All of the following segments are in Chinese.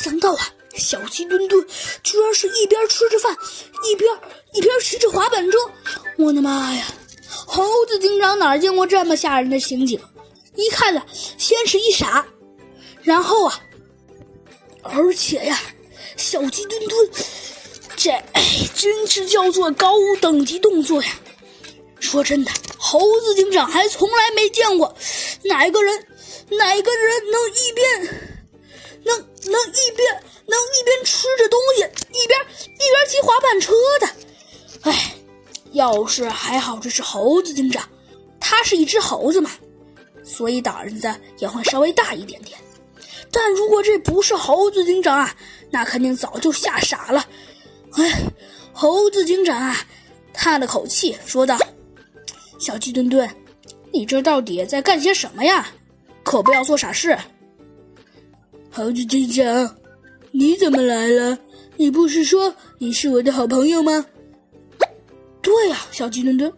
想到啊，小鸡墩墩居然是一边吃着饭，一边一边骑着滑板车。我的妈呀！猴子警长哪见过这么吓人的情景？一看呢，先是一傻，然后啊，而且呀，小鸡墩墩，这哎 真是叫做高等级动作呀！说真的，猴子警长还从来没见过哪个人，哪个人能一边半车的。哎，要是还好这是猴子警长，他是一只猴子嘛。所以胆子也会稍微大一点点，但如果这不是猴子警长啊，那肯定早就吓傻了。哎，猴子警长啊，叹了口气说道：“小鸡墩墩，你这到底在干些什么呀？可不要做傻事。”猴子警长，你怎么来了？你不是说你是我的好朋友吗？对呀，小鸡墩墩，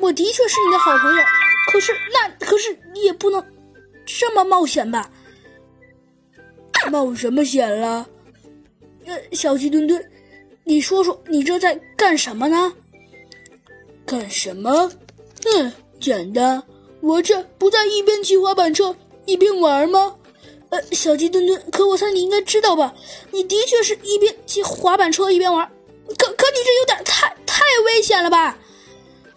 我的确是你的好朋友。可是那可是你也不能这么冒险吧？冒什么险了？呃，小鸡墩墩，你说说，你这在干什么呢？干什么？嗯，简单，我这不在一边骑滑板车一边玩吗？呃，小鸡墩墩，可我猜你应该知道吧？你的确是一边骑滑板车一边玩，可可你这有点太太危险了吧？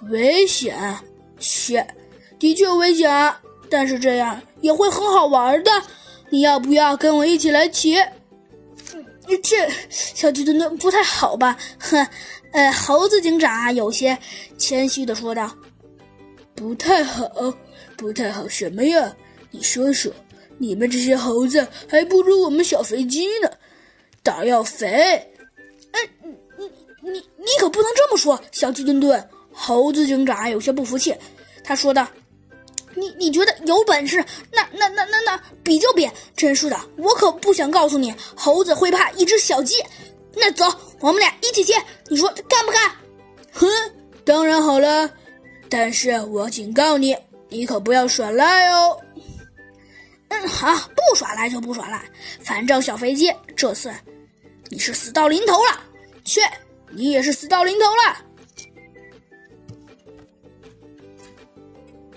危险？切！的确危险，但是这样也会很好玩的。你要不要跟我一起来骑？这小鸡墩墩不太好吧？哼，呃，猴子警长，有些谦虚的说道：“不太好，不太好什么呀？你说说，你们这些猴子还不如我们小肥鸡呢，胆要肥。”哎，你你你你可不能这么说，小鸡墩墩。猴子警长有些不服气，他说道。你你觉得有本事，那那那那那比就比！真是的，我可不想告诉你，猴子会怕一只小鸡。那走，我们俩一起去，你说干不干？哼，当然好了，但是我警告你，你可不要耍赖哦。嗯，好，不耍赖就不耍赖，反正小飞机这次你是死到临头了，去，你也是死到临头了。